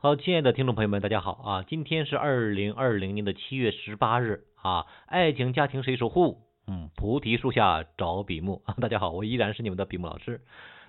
好，亲爱的听众朋友们，大家好啊！今天是二零二零年的七月十八日啊，爱情家庭谁守护？嗯，菩提树下找比目啊！大家好，我依然是你们的比目老师。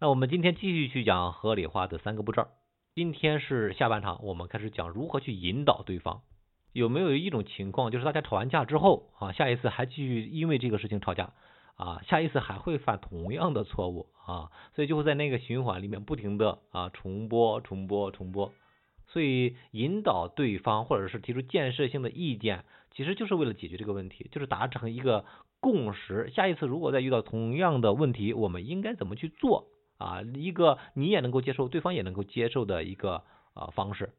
那我们今天继续去讲合理化的三个步骤。今天是下半场，我们开始讲如何去引导对方。有没有一种情况，就是大家吵完架之后啊，下一次还继续因为这个事情吵架啊，下一次还会犯同样的错误啊，所以就会在那个循环里面不停的啊重播、重播、重播。所以引导对方，或者是提出建设性的意见，其实就是为了解决这个问题，就是达成一个共识。下一次如果再遇到同样的问题，我们应该怎么去做啊？一个你也能够接受，对方也能够接受的一个啊方式。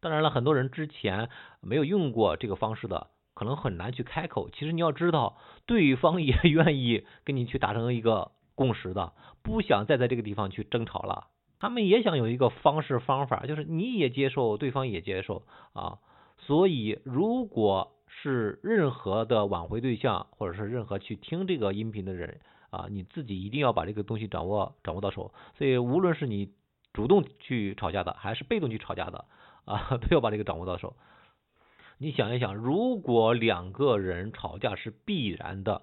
当然了，很多人之前没有用过这个方式的，可能很难去开口。其实你要知道，对方也 愿意跟你去达成一个共识的，不想再在这个地方去争吵了。他们也想有一个方式方法，就是你也接受，对方也接受啊。所以，如果是任何的挽回对象，或者是任何去听这个音频的人啊，你自己一定要把这个东西掌握掌握到手。所以，无论是你主动去吵架的，还是被动去吵架的啊，都要把这个掌握到手。你想一想，如果两个人吵架是必然的。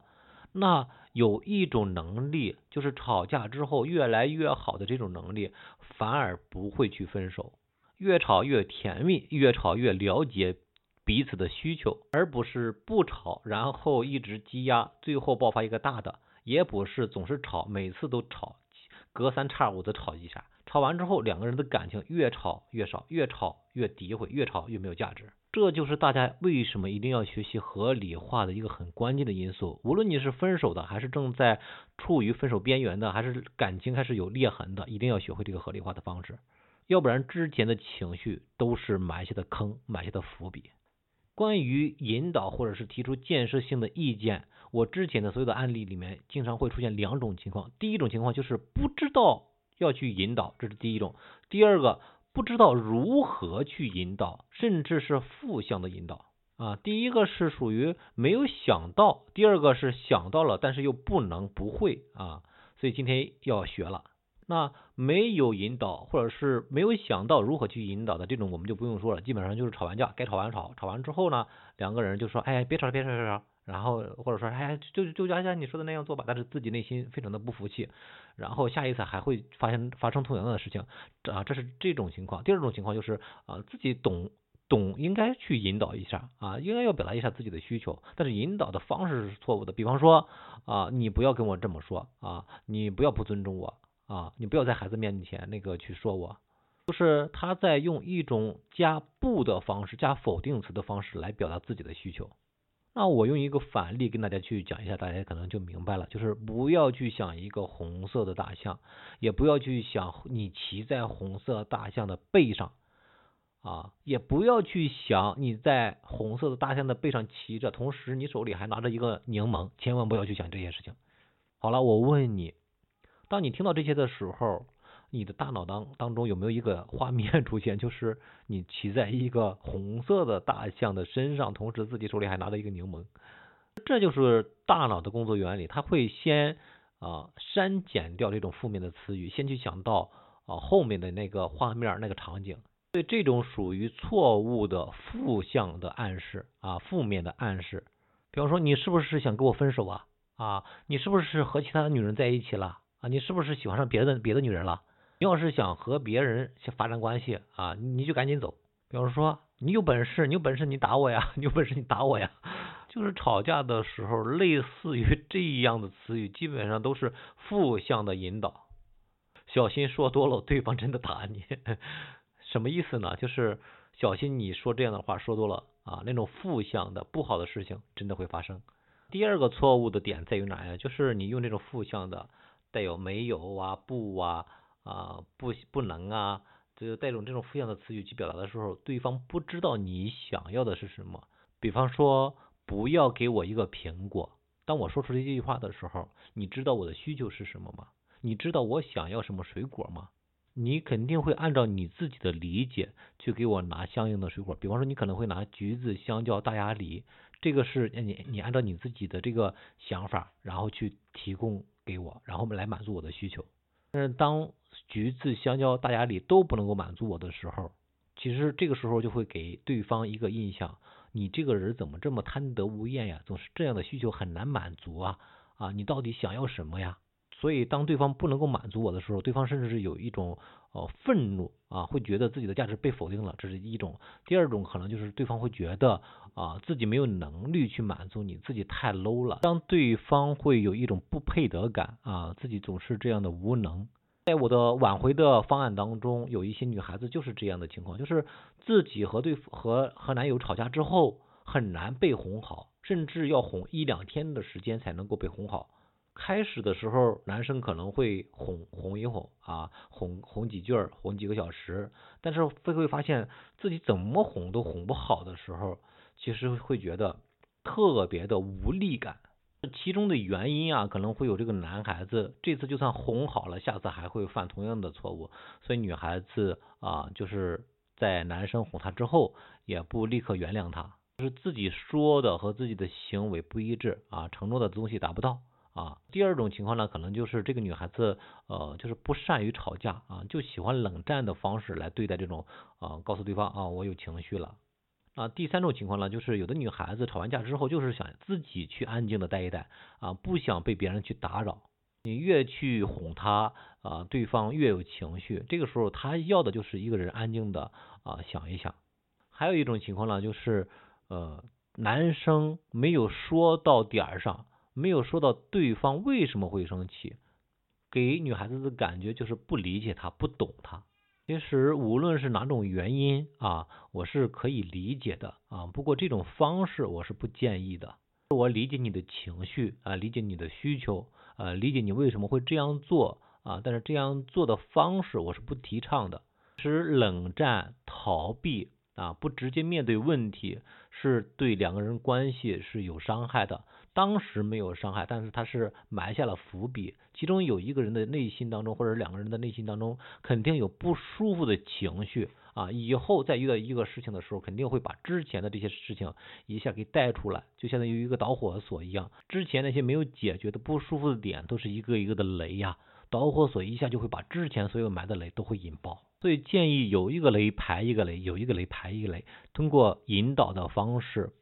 那有一种能力，就是吵架之后越来越好的这种能力，反而不会去分手，越吵越甜蜜，越吵越了解彼此的需求，而不是不吵，然后一直积压，最后爆发一个大的，也不是总是吵，每次都吵，隔三差五的吵一下，吵完之后两个人的感情越吵越少，越吵越诋毁，越吵越没有价值。这就是大家为什么一定要学习合理化的一个很关键的因素。无论你是分手的，还是正在处于分手边缘的，还是感情开始有裂痕的，一定要学会这个合理化的方式，要不然之前的情绪都是埋下的坑，埋下的伏笔。关于引导或者是提出建设性的意见，我之前的所有的案例里面，经常会出现两种情况。第一种情况就是不知道要去引导，这是第一种。第二个。不知道如何去引导，甚至是负向的引导啊。第一个是属于没有想到，第二个是想到了，但是又不能不会啊。所以今天要学了。那没有引导，或者是没有想到如何去引导的这种，我们就不用说了。基本上就是吵完架，该吵完吵，吵完之后呢，两个人就说：“哎，别吵了，别吵，别吵。”然后或者说，哎，就就就像你说的那样做吧，但是自己内心非常的不服气，然后下一次还会发生发生同样的事情啊，这是这种情况。第二种情况就是啊，自己懂懂应该去引导一下啊，应该要表达一下自己的需求，但是引导的方式是错误的。比方说啊，你不要跟我这么说啊，你不要不尊重我啊，你不要在孩子面前那个去说我，就是他在用一种加不的方式，加否定词的方式来表达自己的需求。那我用一个反例跟大家去讲一下，大家可能就明白了。就是不要去想一个红色的大象，也不要去想你骑在红色大象的背上啊，也不要去想你在红色的大象的背上骑着，同时你手里还拿着一个柠檬，千万不要去想这些事情。好了，我问你，当你听到这些的时候。你的大脑当当中有没有一个画面出现，就是你骑在一个红色的大象的身上，同时自己手里还拿着一个柠檬？这就是大脑的工作原理，它会先啊删减掉这种负面的词语，先去想到啊后面的那个画面那个场景。对这种属于错误的负向的暗示啊，负面的暗示。比方说，你是不是想跟我分手啊？啊，你是不是和其他的女人在一起了？啊，你是不是喜欢上别的别的女人了？你要是想和别人发展关系啊，你就赶紧走。比方说，你有本事，你有本事你打我呀，你有本事你打我呀。就是吵架的时候，类似于这样的词语，基本上都是负向的引导。小心说多了，对方真的打你。什么意思呢？就是小心你说这样的话说多了啊，那种负向的不好的事情真的会发生。第二个错误的点在于哪呀？就是你用这种负向的，带有没有啊、不啊。啊，不不能啊，就带种这种负向的词语去表达的时候，对方不知道你想要的是什么。比方说，不要给我一个苹果。当我说出这句话的时候，你知道我的需求是什么吗？你知道我想要什么水果吗？你肯定会按照你自己的理解去给我拿相应的水果。比方说，你可能会拿橘子、香蕉、大鸭梨，这个是你你按照你自己的这个想法，然后去提供给我，然后来满足我的需求。但是当橘子、香蕉、大鸭梨都不能够满足我的时候，其实这个时候就会给对方一个印象，你这个人怎么这么贪得无厌呀？总是这样的需求很难满足啊啊！你到底想要什么呀？所以当对方不能够满足我的时候，对方甚至是有一种呃愤怒啊，会觉得自己的价值被否定了，这是一种。第二种可能就是对方会觉得啊自己没有能力去满足你，自己太 low 了，让对方会有一种不配得感啊，自己总是这样的无能。在我的挽回的方案当中，有一些女孩子就是这样的情况，就是自己和对和和男友吵架之后很难被哄好，甚至要哄一两天的时间才能够被哄好。开始的时候，男生可能会哄哄一哄啊，哄哄几句，哄几个小时，但是会会发现自己怎么哄都哄不好的时候，其实会觉得特别的无力感。其中的原因啊，可能会有这个男孩子这次就算哄好了，下次还会犯同样的错误，所以女孩子啊，就是在男生哄她之后，也不立刻原谅他，就是自己说的和自己的行为不一致啊，承诺的东西达不到。啊，第二种情况呢，可能就是这个女孩子，呃，就是不善于吵架啊，就喜欢冷战的方式来对待这种，啊，告诉对方啊，我有情绪了。啊，第三种情况呢，就是有的女孩子吵完架之后，就是想自己去安静的待一待，啊，不想被别人去打扰。你越去哄她，啊，对方越有情绪。这个时候，她要的就是一个人安静的啊想一想。还有一种情况呢，就是呃，男生没有说到点儿上。没有说到对方为什么会生气，给女孩子的感觉就是不理解她，不懂她。其实无论是哪种原因啊，我是可以理解的啊。不过这种方式我是不建议的。我理解你的情绪啊，理解你的需求啊，理解你为什么会这样做啊。但是这样做的方式我是不提倡的。其实冷战、逃避啊，不直接面对问题，是对两个人关系是有伤害的。当时没有伤害，但是他是埋下了伏笔。其中有一个人的内心当中，或者两个人的内心当中，肯定有不舒服的情绪啊。以后再遇到一个事情的时候，肯定会把之前的这些事情一下给带出来，就相当于一个导火索一样。之前那些没有解决的不舒服的点，都是一个一个的雷呀。导火索一下就会把之前所有埋的雷都会引爆。所以建议有一个雷排一个雷，有一个雷排一个雷，通过引导的方式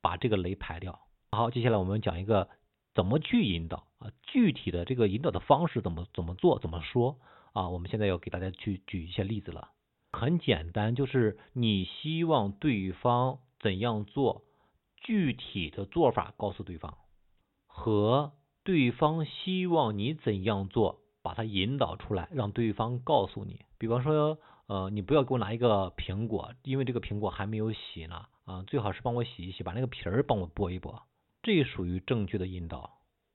把这个雷排掉。好，接下来我们讲一个怎么去引导啊，具体的这个引导的方式怎么怎么做怎么说啊？我们现在要给大家去举一些例子了。很简单，就是你希望对方怎样做，具体的做法告诉对方，和对方希望你怎样做，把它引导出来，让对方告诉你。比方说，呃，你不要给我拿一个苹果，因为这个苹果还没有洗呢，啊，最好是帮我洗一洗，把那个皮儿帮我剥一剥。这属于正确的引导。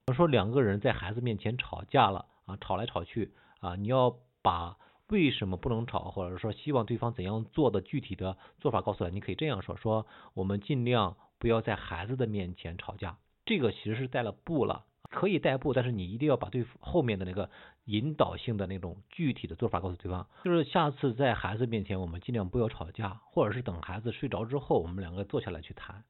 我说两个人在孩子面前吵架了啊，吵来吵去啊，你要把为什么不能吵，或者说希望对方怎样做的具体的做法告诉他。你可以这样说：说我们尽量不要在孩子的面前吵架。这个其实是带了步了，可以带步，但是你一定要把对后面的那个引导性的那种具体的做法告诉对方。就是下次在孩子面前，我们尽量不要吵架，或者是等孩子睡着之后，我们两个坐下来去谈。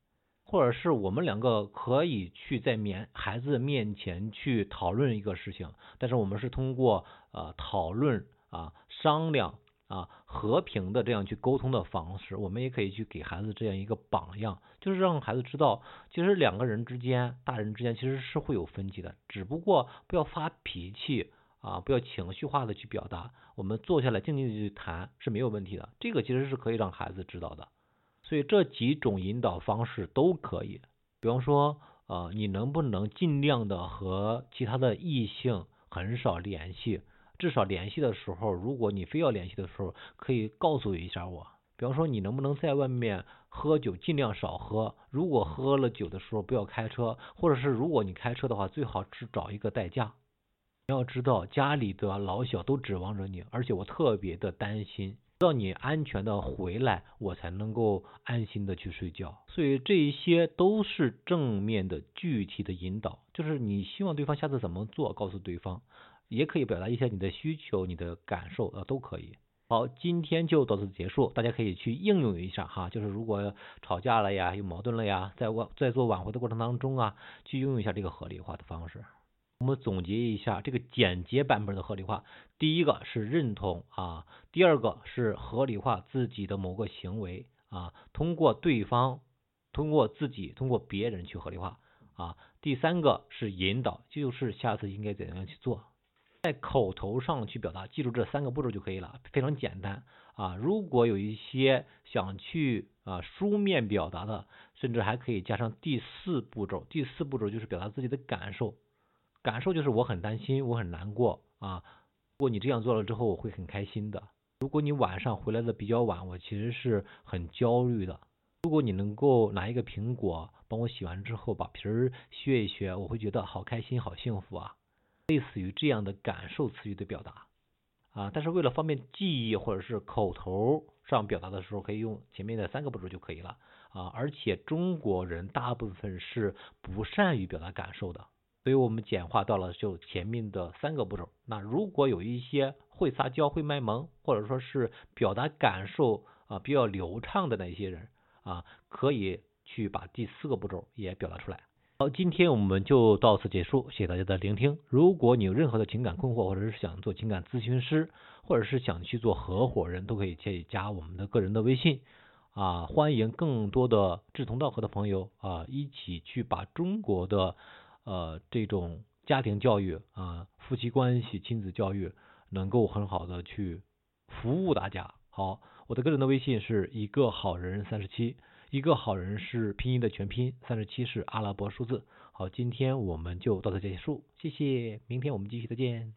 或者是我们两个可以去在面孩子面前去讨论一个事情，但是我们是通过呃讨论啊商量啊和平的这样去沟通的方式，我们也可以去给孩子这样一个榜样，就是让孩子知道，其实两个人之间，大人之间其实是会有分歧的，只不过不要发脾气啊，不要情绪化的去表达，我们坐下来静静的去谈是没有问题的，这个其实是可以让孩子知道的。所以这几种引导方式都可以，比方说，呃，你能不能尽量的和其他的异性很少联系？至少联系的时候，如果你非要联系的时候，可以告诉一下我。比方说，你能不能在外面喝酒尽量少喝？如果喝了酒的时候不要开车，或者是如果你开车的话，最好是找一个代驾。你要知道，家里的老小都指望着你，而且我特别的担心。到你安全的回来，我才能够安心的去睡觉。所以这一些都是正面的具体的引导，就是你希望对方下次怎么做，告诉对方，也可以表达一下你的需求、你的感受啊，都可以。好，今天就到此结束，大家可以去应用一下哈，就是如果吵架了呀，有矛盾了呀，在挽在做挽回的过程当中啊，去用一下这个合理化的方式。我们总结一下这个简洁版本的合理化，第一个是认同啊，第二个是合理化自己的某个行为啊，通过对方，通过自己，通过别人去合理化啊，第三个是引导，就是下次应该怎样去做，在口头上去表达，记住这三个步骤就可以了，非常简单啊。如果有一些想去啊书面表达的，甚至还可以加上第四步骤，第四步骤就是表达自己的感受。感受就是我很担心，我很难过啊。如果你这样做了之后，我会很开心的。如果你晚上回来的比较晚，我其实是很焦虑的。如果你能够拿一个苹果帮我洗完之后，把皮儿削一削，我会觉得好开心，好幸福啊。类似于这样的感受词语的表达啊，但是为了方便记忆或者是口头上表达的时候，可以用前面的三个步骤就可以了啊。而且中国人大部分是不善于表达感受的。所以我们简化到了就前面的三个步骤。那如果有一些会撒娇、会卖萌，或者说是表达感受啊比较流畅的那些人啊，可以去把第四个步骤也表达出来。好，今天我们就到此结束，谢谢大家的聆听。如果你有任何的情感困惑，或者是想做情感咨询师，或者是想去做合伙人，都可以建议加我们的个人的微信啊，欢迎更多的志同道合的朋友啊，一起去把中国的。呃，这种家庭教育啊，夫妻关系、亲子教育，能够很好的去服务大家。好，我的个人的微信是一个好人三十七，一个好人是拼音的全拼，三十七是阿拉伯数字。好，今天我们就到此结束，谢谢，明天我们继续再见。